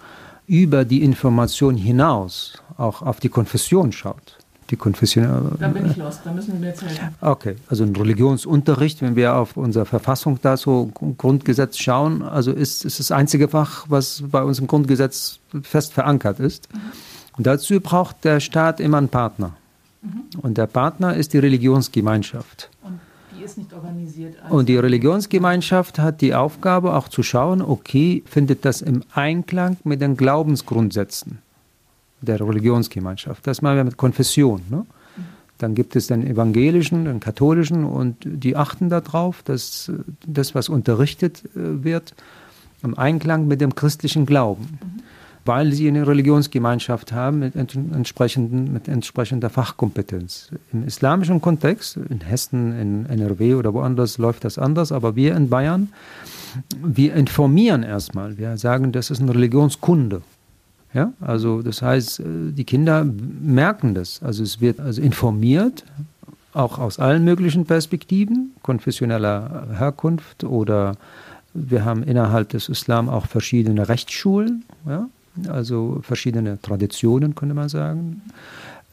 über die Information hinaus auch auf die Konfession schaut. Die Konfession. Da bin ich los, da müssen wir jetzt helfen. Okay, also ein Religionsunterricht, wenn wir auf unsere Verfassung da so Grundgesetz schauen, also ist, ist das einzige Fach, was bei uns im Grundgesetz fest verankert ist. Mhm. Und dazu braucht der Staat immer einen Partner. Mhm. Und der Partner ist die Religionsgemeinschaft. Und die ist nicht organisiert. Also und die Religionsgemeinschaft hat die Aufgabe auch zu schauen, okay, findet das im Einklang mit den Glaubensgrundsätzen der Religionsgemeinschaft. Das machen wir mit Konfession. Ne? Mhm. Dann gibt es den evangelischen, den katholischen und die achten darauf, dass das, was unterrichtet äh, wird, im Einklang mit dem christlichen Glauben. Mhm weil sie eine Religionsgemeinschaft haben mit, entsprechenden, mit entsprechender Fachkompetenz. Im islamischen Kontext, in Hessen, in NRW oder woanders läuft das anders, aber wir in Bayern, wir informieren erstmal. Wir sagen, das ist eine Religionskunde. Ja, also das heißt, äh, die Kinder merken das. Also es wird also informiert, auch aus allen möglichen Perspektiven, konfessioneller Herkunft oder wir haben innerhalb des Islam auch verschiedene Rechtsschulen. Ja, also verschiedene Traditionen, könnte man sagen,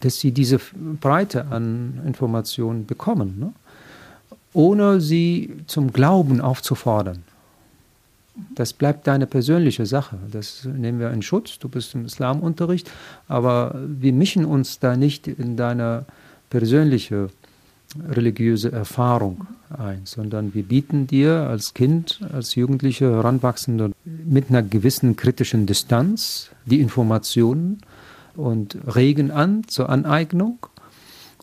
dass sie diese Breite an Informationen bekommen, ne? ohne sie zum Glauben aufzufordern. Das bleibt deine persönliche Sache. Das nehmen wir in Schutz. Du bist im Islamunterricht, aber wir mischen uns da nicht in deine persönliche religiöse Erfahrung ein, sondern wir bieten dir als Kind, als Jugendliche, Heranwachsende mit einer gewissen kritischen Distanz die Informationen und regen an zur Aneignung.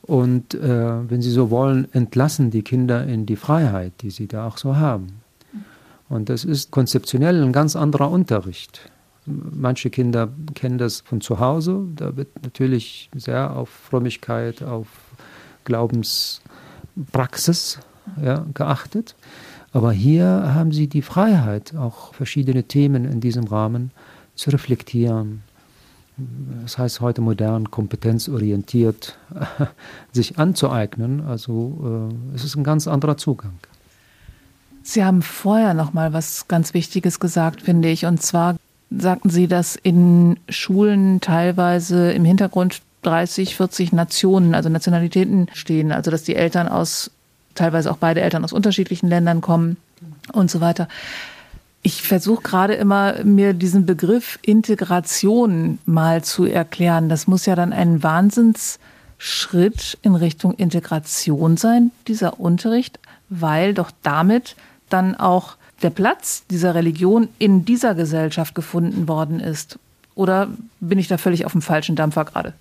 Und äh, wenn Sie so wollen, entlassen die Kinder in die Freiheit, die sie da auch so haben. Und das ist konzeptionell ein ganz anderer Unterricht. Manche Kinder kennen das von zu Hause. Da wird natürlich sehr auf Frömmigkeit, auf Glaubenspraxis ja, geachtet. Aber hier haben sie die Freiheit, auch verschiedene Themen in diesem Rahmen zu reflektieren. Das heißt heute modern, kompetenzorientiert, [laughs] sich anzueignen. Also äh, es ist ein ganz anderer Zugang. Sie haben vorher noch mal was ganz Wichtiges gesagt, finde ich. Und zwar sagten Sie, dass in Schulen teilweise im Hintergrund 30, 40 Nationen, also Nationalitäten stehen. Also dass die Eltern aus, teilweise auch beide Eltern aus unterschiedlichen Ländern kommen und so weiter. Ich versuche gerade immer, mir diesen Begriff Integration mal zu erklären. Das muss ja dann ein Wahnsinnsschritt in Richtung Integration sein, dieser Unterricht, weil doch damit dann auch der Platz dieser Religion in dieser Gesellschaft gefunden worden ist. Oder bin ich da völlig auf dem falschen Dampfer gerade?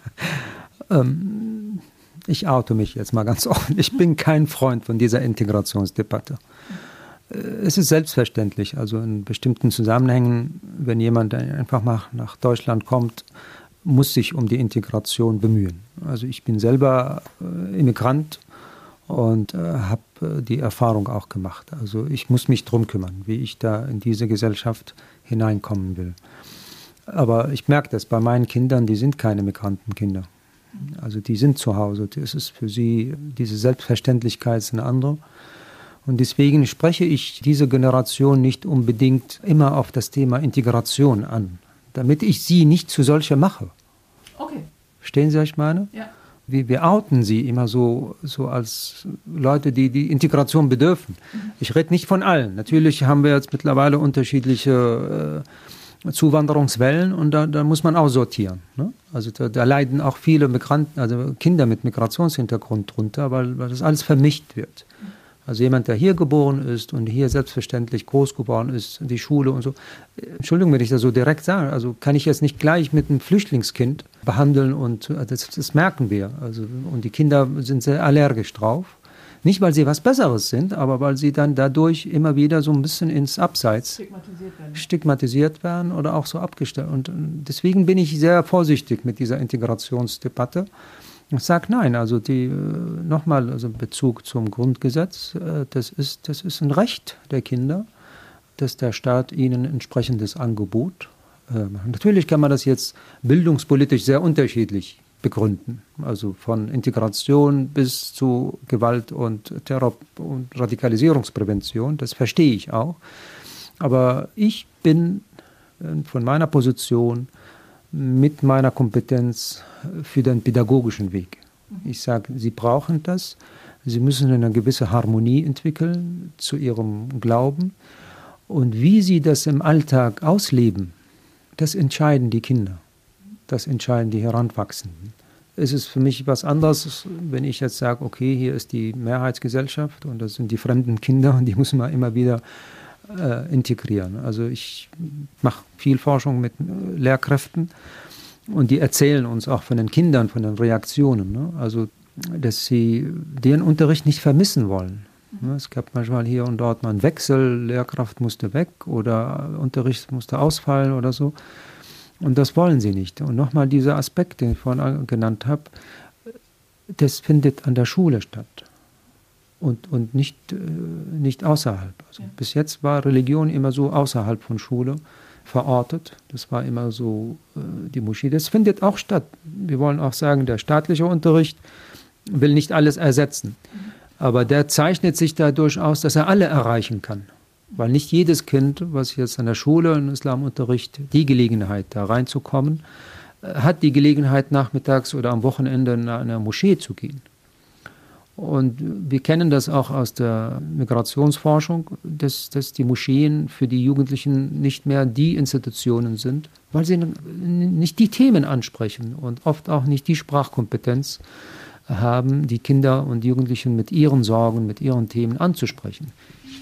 [laughs] ähm, ich oute mich jetzt mal ganz [laughs] offen. Ich bin kein Freund von dieser Integrationsdebatte. Äh, es ist selbstverständlich, also in bestimmten Zusammenhängen, wenn jemand einfach mal nach Deutschland kommt, muss sich um die Integration bemühen. Also ich bin selber äh, Immigrant und äh, habe die Erfahrung auch gemacht. Also ich muss mich drum kümmern, wie ich da in diese Gesellschaft hineinkommen will. Aber ich merke das bei meinen Kindern, die sind keine Migrantenkinder. Also die sind zu Hause. Das ist für sie, diese Selbstverständlichkeit ist eine andere. Und deswegen spreche ich diese Generation nicht unbedingt immer auf das Thema Integration an, damit ich sie nicht zu solcher mache. Okay. Verstehen Sie, was ich meine? Ja wir, wir outen sie immer so, so als Leute, die die Integration bedürfen. Ich rede nicht von allen. Natürlich haben wir jetzt mittlerweile unterschiedliche äh, Zuwanderungswellen und da, da muss man auch sortieren. Ne? Also da, da, leiden auch viele Migranten, also Kinder mit Migrationshintergrund drunter, weil, weil das alles vermischt wird. Also jemand, der hier geboren ist und hier selbstverständlich groß geworden ist, die Schule und so. Entschuldigung, wenn ich das so direkt sage, also kann ich jetzt nicht gleich mit einem Flüchtlingskind behandeln und äh, das, das merken wir. Also, und die Kinder sind sehr allergisch drauf. Nicht, weil sie was Besseres sind, aber weil sie dann dadurch immer wieder so ein bisschen ins Abseits stigmatisiert werden, stigmatisiert werden oder auch so abgestellt. Und deswegen bin ich sehr vorsichtig mit dieser Integrationsdebatte. Ich sage nein, also die äh, nochmal, also Bezug zum Grundgesetz, äh, das ist, das ist ein Recht der Kinder, dass der Staat ihnen entsprechendes Angebot äh, macht. Natürlich kann man das jetzt bildungspolitisch sehr unterschiedlich begründen, also von Integration bis zu Gewalt und Terror und Radikalisierungsprävention, das verstehe ich auch. Aber ich bin von meiner Position mit meiner Kompetenz für den pädagogischen Weg. Ich sage, Sie brauchen das. Sie müssen eine gewisse Harmonie entwickeln zu Ihrem Glauben. Und wie Sie das im Alltag ausleben, das entscheiden die Kinder. Das entscheiden die Heranwachsenden. Es ist für mich was anderes, wenn ich jetzt sage, okay, hier ist die Mehrheitsgesellschaft und das sind die fremden Kinder und die muss man immer wieder äh, integrieren. Also ich mache viel Forschung mit äh, Lehrkräften und die erzählen uns auch von den Kindern, von den Reaktionen. Ne? Also dass sie den Unterricht nicht vermissen wollen. Ne? Es gab manchmal hier und dort mal einen Wechsel, Lehrkraft musste weg oder Unterricht musste ausfallen oder so. Und das wollen sie nicht. Und nochmal dieser Aspekt, den ich vorhin genannt habe, das findet an der Schule statt und, und nicht, äh, nicht außerhalb. Also ja. Bis jetzt war Religion immer so außerhalb von Schule verortet. Das war immer so äh, die Moschee. Das findet auch statt. Wir wollen auch sagen, der staatliche Unterricht will nicht alles ersetzen. Mhm. Aber der zeichnet sich dadurch aus, dass er alle erreichen kann. Weil nicht jedes Kind, was jetzt an der Schule im Islamunterricht die Gelegenheit, da reinzukommen, äh, hat die Gelegenheit, nachmittags oder am Wochenende in eine Moschee zu gehen. Und wir kennen das auch aus der Migrationsforschung, dass, dass die Moscheen für die Jugendlichen nicht mehr die Institutionen sind, weil sie nicht die Themen ansprechen und oft auch nicht die Sprachkompetenz haben, die Kinder und Jugendlichen mit ihren Sorgen, mit ihren Themen anzusprechen.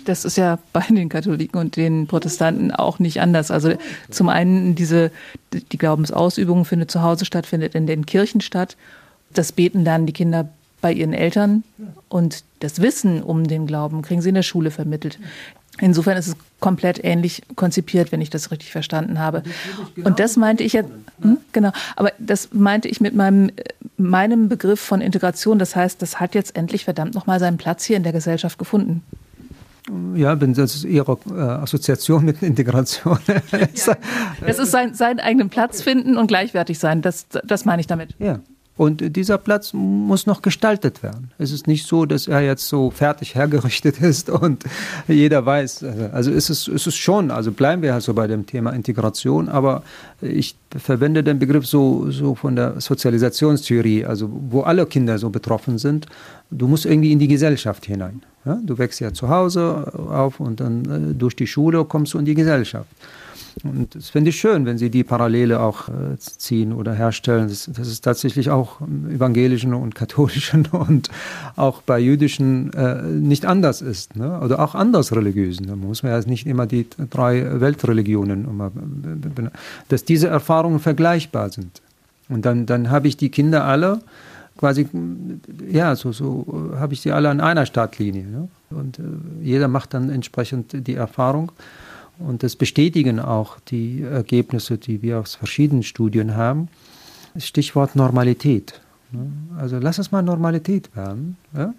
Das ist ja bei den Katholiken und den Protestanten auch nicht anders. Also zum einen diese, die Glaubensausübung findet zu Hause statt, findet in den Kirchen statt. Das Beten lernen die Kinder bei ihren Eltern und das Wissen um den Glauben kriegen sie in der Schule vermittelt. Insofern ist es komplett ähnlich konzipiert, wenn ich das richtig verstanden habe. Und das meinte ich ja, hm, genau, aber das meinte ich mit meinem, meinem Begriff von Integration. Das heißt, das hat jetzt endlich verdammt nochmal seinen Platz hier in der Gesellschaft gefunden. Ja, wenn das ist Ihre äh, Assoziation mit Integration. [laughs] ja, [laughs] das ist sein, seinen eigenen Platz finden und gleichwertig sein. Das, das meine ich damit. Ja, Und dieser Platz muss noch gestaltet werden. Es ist nicht so, dass er jetzt so fertig hergerichtet [laughs] ist und jeder weiß. Also ist es, ist es schon, also bleiben wir halt so bei dem Thema Integration, aber ich verwende den Begriff so, so von der Sozialisationstheorie, also wo alle Kinder so betroffen sind. Du musst irgendwie in die Gesellschaft hinein. Ja? Du wächst ja zu Hause auf und dann äh, durch die Schule kommst du in die Gesellschaft. Und das finde ich schön, wenn Sie die Parallele auch äh, ziehen oder herstellen. Das, das, ist tatsächlich auch im evangelischen und katholischen [laughs] und auch bei jüdischen äh, nicht anders ist. Ne? Oder auch anders religiösen. Da muss man ja nicht immer die drei Weltreligionen, dass diese Erfahrungen vergleichbar sind. Und dann, dann habe ich die Kinder alle quasi, ja, so, so habe ich sie alle an einer Startlinie. Ne? Und äh, jeder macht dann entsprechend die Erfahrung. Und das bestätigen auch die Ergebnisse, die wir aus verschiedenen Studien haben. Stichwort Normalität. Also lass es mal Normalität werden. Ja?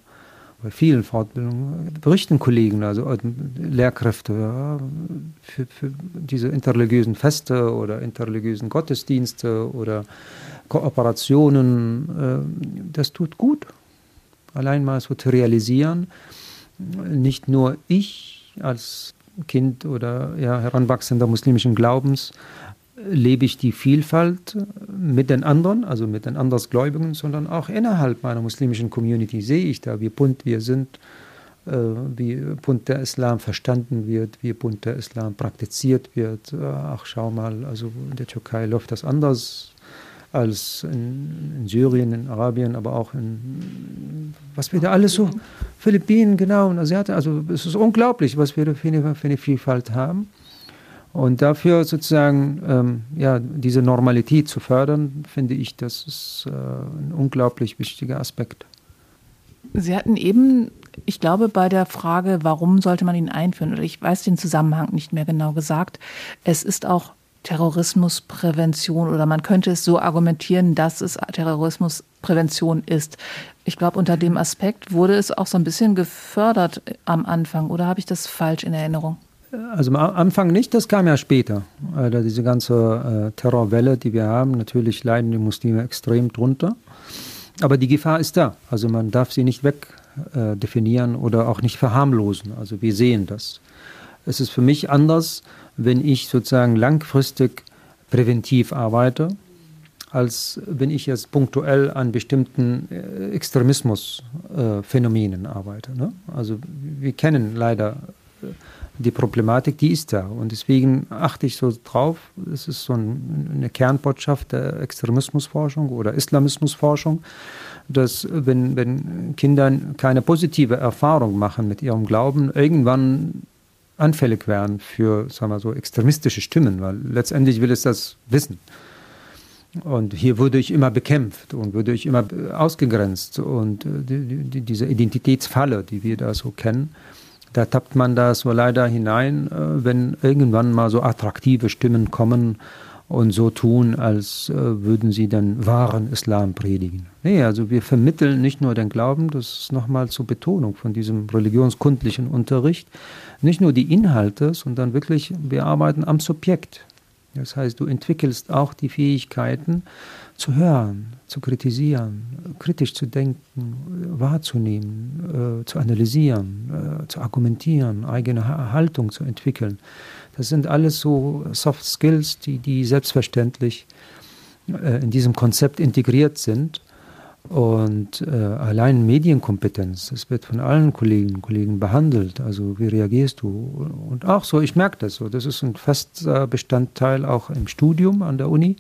Bei vielen Fortbildungen berichten Kollegen, also Lehrkräfte, ja, für, für, diese interreligiösen Feste oder interreligiösen Gottesdienste oder Kooperationen, äh, das tut gut. Allein mal so zu realisieren, nicht nur ich als Kind oder ja, Heranwachsender muslimischen Glaubens lebe ich die Vielfalt mit den anderen, also mit den Andersgläubigen, sondern auch innerhalb meiner muslimischen Community sehe ich da, wie bunt wir sind, äh, wie bunt der Islam verstanden wird, wie bunt der Islam praktiziert wird. Ach, schau mal, also in der Türkei läuft das anders als in, in, Syrien, in Arabien, aber auch in, was wir da alles so, Philippinen, genau, und Asiaten. Also es ist unglaublich, was wir da für eine, für eine Vielfalt haben. Und dafür sozusagen ähm, ja, diese Normalität zu fördern, finde ich, das ist äh, ein unglaublich wichtiger Aspekt. Sie hatten eben, ich glaube, bei der Frage, warum sollte man ihn einführen, oder ich weiß den Zusammenhang nicht mehr genau gesagt, es ist auch Terrorismusprävention oder man könnte es so argumentieren, dass es Terrorismusprävention ist. Ich glaube, unter dem Aspekt wurde es auch so ein bisschen gefördert am Anfang oder habe ich das falsch in Erinnerung? Also am Anfang nicht, das kam ja später. Also diese ganze äh, Terrorwelle, die wir haben, natürlich leiden die Muslime extrem drunter. Aber die Gefahr ist da. Also man darf sie nicht wegdefinieren äh, oder auch nicht verharmlosen. Also wir sehen das. Es ist für mich anders, wenn ich sozusagen langfristig präventiv arbeite, als wenn ich jetzt punktuell an bestimmten äh, Extremismusphänomenen äh, arbeite. Ne? Also wir kennen leider äh, die Problematik, die ist da. Und deswegen achte ich so drauf, es ist so ein, eine Kernbotschaft der Extremismusforschung oder Islamismusforschung, dass wenn, wenn Kinder keine positive Erfahrung machen mit ihrem Glauben, irgendwann anfällig werden für, sagen wir so, extremistische Stimmen, weil letztendlich will es das wissen. Und hier wurde ich immer bekämpft und wurde ich immer ausgegrenzt. Und äh, die, die, diese Identitätsfalle, die wir da so kennen, da tappt man da so leider hinein, äh, wenn irgendwann mal so attraktive Stimmen kommen und so tun, als äh, würden sie den wahren Islam predigen. Nee, also wir vermitteln nicht nur den Glauben, das ist nochmal zur Betonung von diesem religionskundlichen Unterricht, nicht nur die Inhalte, sondern wirklich, wir arbeiten am Subjekt. Das heißt, du entwickelst auch die Fähigkeiten zu hören, zu kritisieren, kritisch zu denken, wahrzunehmen, äh, zu analysieren, äh, zu argumentieren, eigene Haltung zu entwickeln. Das sind alles so Soft Skills, die, die selbstverständlich äh, in diesem Konzept integriert sind. Und äh, allein Medienkompetenz, das wird von allen Kolleginnen und Kollegen behandelt. Also wie reagierst du? Und auch so, ich merke das so, das ist ein fester Bestandteil auch im Studium an der Uni,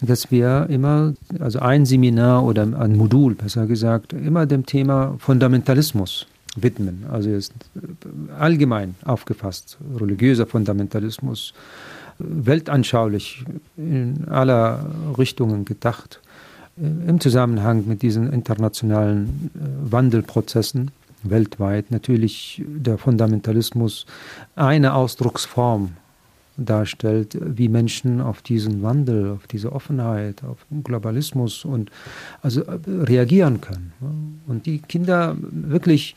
dass wir immer, also ein Seminar oder ein Modul, besser gesagt, immer dem Thema Fundamentalismus widmen. Also ist allgemein aufgefasst, religiöser Fundamentalismus, weltanschaulich in aller Richtungen gedacht im Zusammenhang mit diesen internationalen äh, Wandelprozessen weltweit natürlich der Fundamentalismus eine Ausdrucksform darstellt, wie Menschen auf diesen Wandel, auf diese Offenheit, auf Globalismus und also äh, reagieren können. Und die Kinder wirklich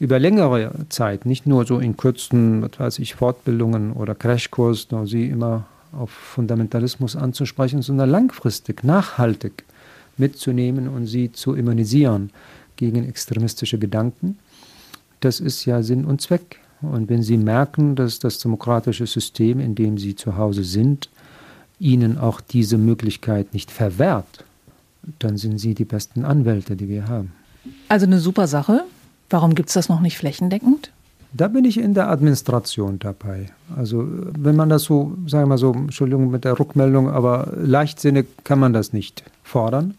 über längere Zeit, nicht nur so in kurzen, was weiß ich, Fortbildungen oder Crashkursen, sie immer auf Fundamentalismus anzusprechen, sondern langfristig, nachhaltig mitzunehmen und sie zu immunisieren gegen extremistische Gedanken. Das ist ja Sinn und Zweck. Und wenn Sie merken, dass das demokratische System, in dem Sie zu Hause sind, Ihnen auch diese Möglichkeit nicht verwehrt, dann sind Sie die besten Anwälte, die wir haben. Also eine super Sache. Warum gibt es das noch nicht flächendeckend? Da bin ich in der Administration dabei. Also wenn man das so, sagen wir mal so, Entschuldigung mit der Rückmeldung, aber leichtsinnig kann man das nicht fordern,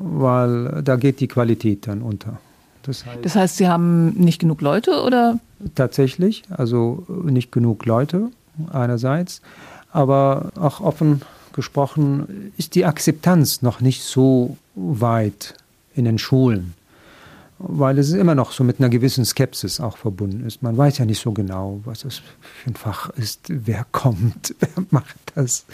weil da geht die Qualität dann unter. Das heißt, das heißt, Sie haben nicht genug Leute oder? Tatsächlich, also nicht genug Leute einerseits, aber auch offen gesprochen ist die Akzeptanz noch nicht so weit in den Schulen weil es immer noch so mit einer gewissen Skepsis auch verbunden ist. Man weiß ja nicht so genau, was das für ein Fach ist, wer kommt, [laughs] wer macht das.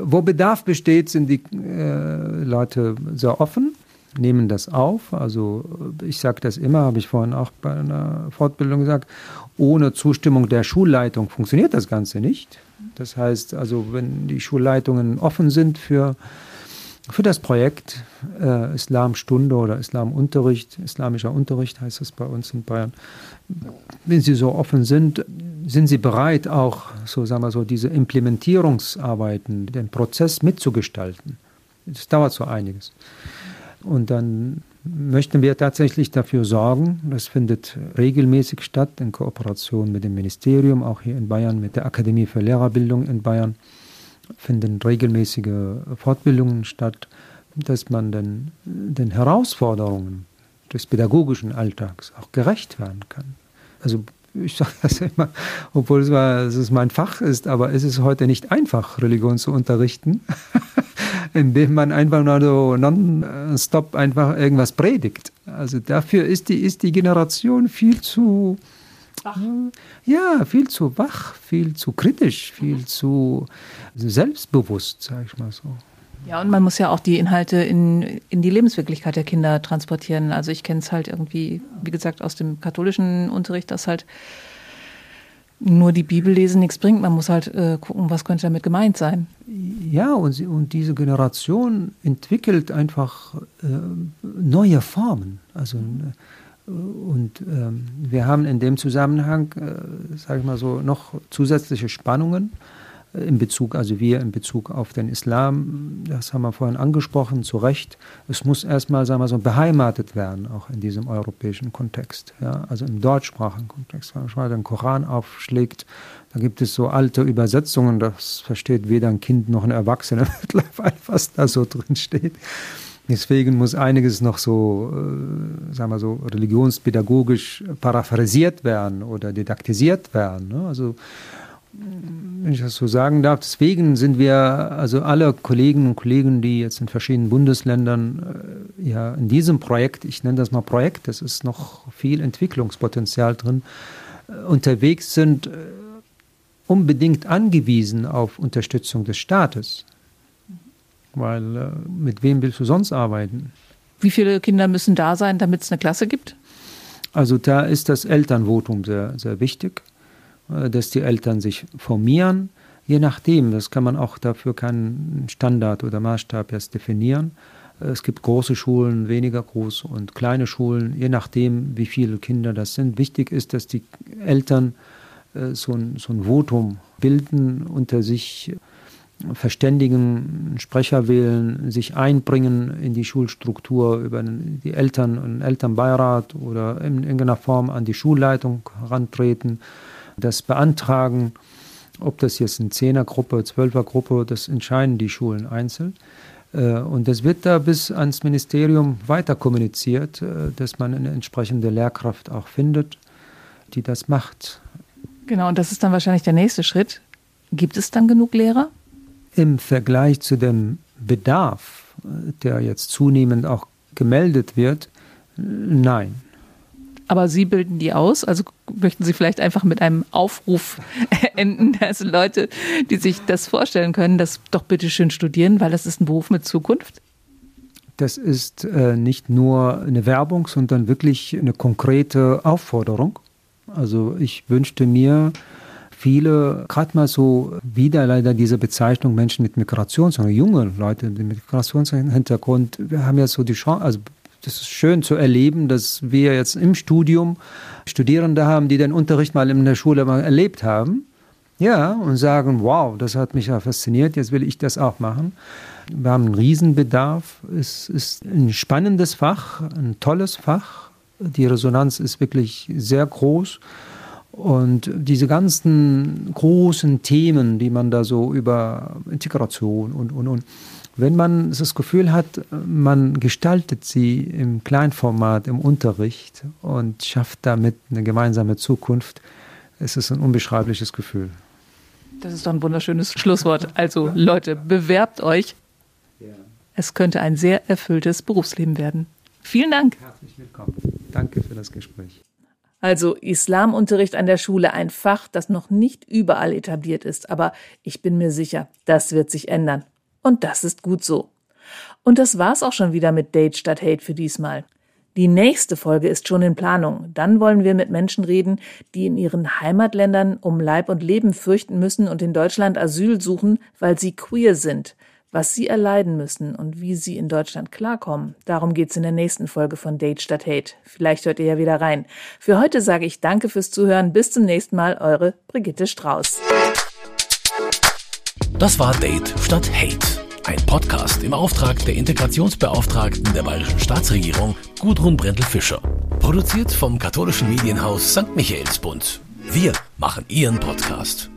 Wo Bedarf besteht, sind die äh, Leute sehr offen, nehmen das auf. Also ich sage das immer, habe ich vorhin auch bei einer Fortbildung gesagt, ohne Zustimmung der Schulleitung funktioniert das Ganze nicht. Das heißt also, wenn die Schulleitungen offen sind für für das Projekt äh, Islamstunde oder Islamunterricht, islamischer Unterricht heißt es bei uns in Bayern, wenn Sie so offen sind, sind Sie bereit, auch so sagen wir so diese Implementierungsarbeiten, den Prozess mitzugestalten. Das dauert so einiges. Und dann möchten wir tatsächlich dafür sorgen, das findet regelmäßig statt in Kooperation mit dem Ministerium, auch hier in Bayern, mit der Akademie für Lehrerbildung in Bayern finden regelmäßige Fortbildungen statt, dass man den, den Herausforderungen des pädagogischen Alltags auch gerecht werden kann. Also ich sage das [laughs] immer, obwohl es, dass es mein Fach ist, aber es ist heute nicht einfach, Religion zu unterrichten, [laughs] indem man einfach nur so non-stop einfach irgendwas predigt. Also dafür ist die, ist die Generation viel zu Wach. Ja, viel zu wach, viel zu kritisch, viel mhm. zu selbstbewusst, sage ich mal so. Ja, und man muss ja auch die Inhalte in, in die Lebenswirklichkeit der Kinder transportieren. Also ich kenne es halt irgendwie, wie gesagt, aus dem katholischen Unterricht, dass halt nur die Bibel lesen nichts bringt. Man muss halt äh, gucken, was könnte damit gemeint sein. Ja, und, sie, und diese Generation entwickelt einfach äh, neue Formen. Also äh, und ähm, wir haben in dem Zusammenhang, äh, sage ich mal so, noch zusätzliche Spannungen äh, in Bezug, also wir in Bezug auf den Islam, das haben wir vorhin angesprochen, zu Recht. Es muss erstmal, sagen wir so, beheimatet werden, auch in diesem europäischen Kontext. Ja? Also im deutschsprachigen Kontext. Wenn man mal den Koran aufschlägt, da gibt es so alte Übersetzungen, das versteht weder ein Kind noch ein Erwachsener [laughs] mittlerweile, was da so drin steht. Deswegen muss einiges noch so, äh, sagen wir so, religionspädagogisch paraphrasiert werden oder didaktisiert werden. Ne? Also, wenn ich das so sagen darf, deswegen sind wir, also alle Kolleginnen und Kollegen, die jetzt in verschiedenen Bundesländern äh, ja in diesem Projekt, ich nenne das mal Projekt, das ist noch viel Entwicklungspotenzial drin, äh, unterwegs sind, äh, unbedingt angewiesen auf Unterstützung des Staates. Weil äh, mit wem willst du sonst arbeiten? Wie viele Kinder müssen da sein, damit es eine Klasse gibt? Also da ist das Elternvotum sehr, sehr wichtig, äh, dass die Eltern sich formieren. Je nachdem, das kann man auch dafür keinen Standard oder Maßstab erst definieren. Äh, es gibt große Schulen, weniger große und kleine Schulen, je nachdem, wie viele Kinder das sind. Wichtig ist, dass die Eltern so ein, so ein Votum bilden, unter sich verständigen, Sprecher wählen, sich einbringen in die Schulstruktur über die Eltern, einen Elternbeirat oder in irgendeiner Form an die Schulleitung herantreten, das beantragen. Ob das jetzt eine Zehnergruppe, Zwölfergruppe, das entscheiden die Schulen einzeln. Äh, und das wird da bis ans Ministerium weiter kommuniziert, äh, dass man eine entsprechende Lehrkraft auch findet, die das macht. Genau, und das ist dann wahrscheinlich der nächste Schritt. Gibt es dann genug Lehrer? Im Vergleich zu dem Bedarf, der jetzt zunehmend auch gemeldet wird, nein. Aber Sie bilden die aus? Also möchten Sie vielleicht einfach mit einem Aufruf [laughs] enden, dass Leute, die sich das vorstellen können, das doch bitte schön studieren, weil das ist ein Beruf mit Zukunft? Das ist äh, nicht nur eine Werbung, sondern wirklich eine konkrete Aufforderung. Also ich wünschte mir, viele, gerade mal so wieder leider diese Bezeichnung Menschen mit Migrations- oder junge Leute mit Migrationshintergrund, wir haben ja so die Chance, also das ist schön zu erleben, dass wir jetzt im Studium Studierende haben, die den Unterricht mal in der Schule mal erlebt haben. Ja, und sagen, wow, das hat mich ja fasziniert, jetzt will ich das auch machen. Wir haben einen Riesenbedarf. Es ist ein spannendes Fach, ein tolles Fach. Die Resonanz ist wirklich sehr groß. Und diese ganzen großen Themen, die man da so über Integration und, und, und, wenn man das Gefühl hat, man gestaltet sie im Kleinformat, im Unterricht und schafft damit eine gemeinsame Zukunft, ist es ein unbeschreibliches Gefühl. Das ist doch ein wunderschönes Schlusswort. Also Leute, bewerbt euch. Es könnte ein sehr erfülltes Berufsleben werden. Vielen Dank. Herzlich willkommen. Danke für das Gespräch. Also Islamunterricht an der Schule, ein Fach, das noch nicht überall etabliert ist, aber ich bin mir sicher, das wird sich ändern. Und das ist gut so. Und das war's auch schon wieder mit Date statt Hate für diesmal. Die nächste Folge ist schon in Planung. Dann wollen wir mit Menschen reden, die in ihren Heimatländern um Leib und Leben fürchten müssen und in Deutschland Asyl suchen, weil sie queer sind. Was sie erleiden müssen und wie sie in Deutschland klarkommen. Darum geht's in der nächsten Folge von Date statt Hate. Vielleicht hört ihr ja wieder rein. Für heute sage ich Danke fürs Zuhören. Bis zum nächsten Mal. Eure Brigitte Strauß. Das war Date statt Hate. Ein Podcast im Auftrag der Integrationsbeauftragten der Bayerischen Staatsregierung Gudrun Brendel-Fischer. Produziert vom katholischen Medienhaus St. Michaelsbund. Wir machen Ihren Podcast.